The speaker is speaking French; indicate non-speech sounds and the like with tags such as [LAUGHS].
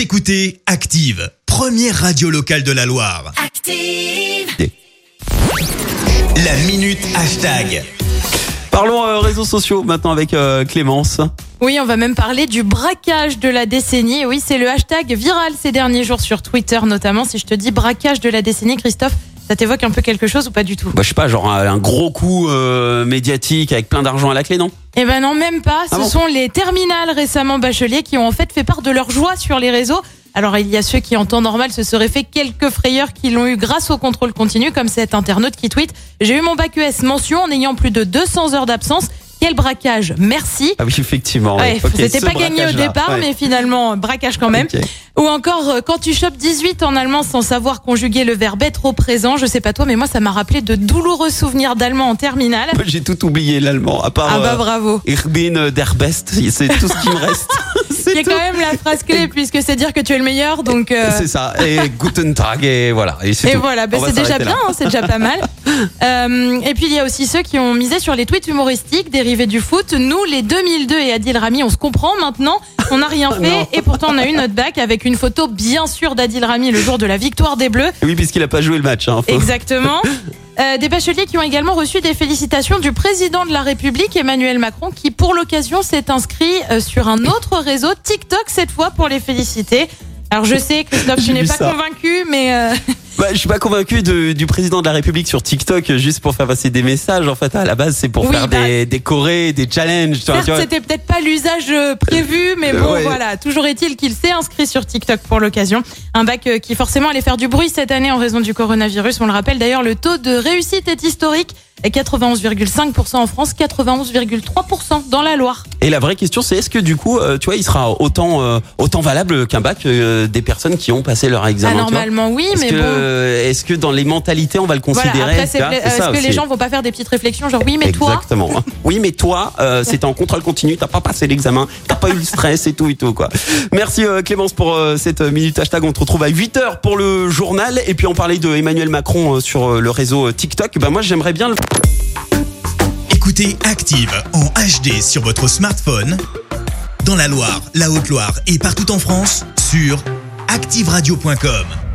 Vous écoutez Active, première radio locale de la Loire. Active. La minute hashtag. Parlons euh, réseaux sociaux maintenant avec euh, Clémence. Oui, on va même parler du braquage de la décennie. Oui, c'est le hashtag viral ces derniers jours sur Twitter notamment. Si je te dis braquage de la décennie, Christophe, ça t'évoque un peu quelque chose ou pas du tout Bah, je sais pas, genre un, un gros coup euh, médiatique avec plein d'argent à la clé, non? Eh ben non, même pas. Ce Ah bon? sont les terminales récemment bacheliers qui ont en fait fait part de leur joie sur les réseaux. Alors il y a ceux qui en temps normal se seraient fait quelques frayeurs qui l'ont eu grâce au contrôle continu, comme cet internaute qui tweet « J'ai eu mon bac ES mention en ayant plus de 200 heures d'absence. Quel braquage Merci !» Ah oui, effectivement. Ouais, c'était pas gagné au départ, ouais. mais finalement, braquage quand même. Ou encore, euh, quand tu chopes 18 en allemand sans savoir conjuguer le verbe être au présent, je sais pas toi, mais moi, ça m'a rappelé de douloureux souvenirs d'allemand en terminale. J'ai tout oublié l'allemand, à part Ah bah euh, bravo. Ich bin der Best, c'est tout ce qui me reste. [LAUGHS] Qui est c'est tout. quand même la phrase clé, puisque c'est dire que tu es le meilleur, donc... euh, C'est ça. Et [LAUGHS] Guten Tag, et voilà. Et, voilà, va c'est déjà bien, hein, c'est déjà pas mal. [LAUGHS] Euh, et puis il y a aussi ceux qui ont misé sur les tweets humoristiques dérivés du foot. Nous, les 2002 et Adil Rami, on se comprend maintenant. On n'a rien [LAUGHS] fait et pourtant on a eu notre bac avec une photo bien sûr d'Adil Rami le jour de la victoire des Bleus. Oui, puisqu'il a pas joué le match. Hein, faut- Exactement. Euh, des bacheliers qui ont également reçu des félicitations du président de la République, Emmanuel Macron, qui pour l'occasion s'est inscrit euh, sur un autre réseau, TikTok cette fois, pour les féliciter. Alors je sais, Christophe, tu n'es pas ça. convaincu, mais euh, [LAUGHS] Bah, je suis pas convaincu de- du président de la République sur TikTok euh, juste pour faire passer des messages. En fait, à la base, c'est pour Oui, faire bah- des, des chorés, des challenges. certes, c'était peut-être pas l'usage euh, prévu, mais Euh, bon, ouais. voilà. Toujours est-il qu'il s'est inscrit sur TikTok pour l'occasion. Un bac euh, qui forcément allait faire du bruit cette année en raison du coronavirus. On le rappelle d'ailleurs, le taux de réussite est historique. 91,5% en France, 91,3% dans la Loire. Et la vraie question, c'est est-ce que du coup, euh, tu vois, il sera autant euh, autant valable qu'un bac euh, des personnes qui ont passé leur Ah, examen. vois? normalement, oui, mais que, bon. Euh, est-ce que dans les mentalités, on va le considérer est-ce que les gens vont pas faire des petites réflexions, genre oui, mais toi, Exactement. [LAUGHS] oui, mais toi, euh, c'était en contrôle continu, t'as pas passé l'examen, t'as pas eu le stress et tout et tout quoi. Merci euh, Clémence pour euh, cette minute hashtag. On te retrouve à 8h pour le journal et puis on parlait de Emmanuel Macron euh, sur euh, le réseau euh, TikTok. Ben moi j'aimerais bien le Écoutez Active en HD sur votre smartphone, dans la Loire, la Haute-Loire et partout en France, sur activeradio.com.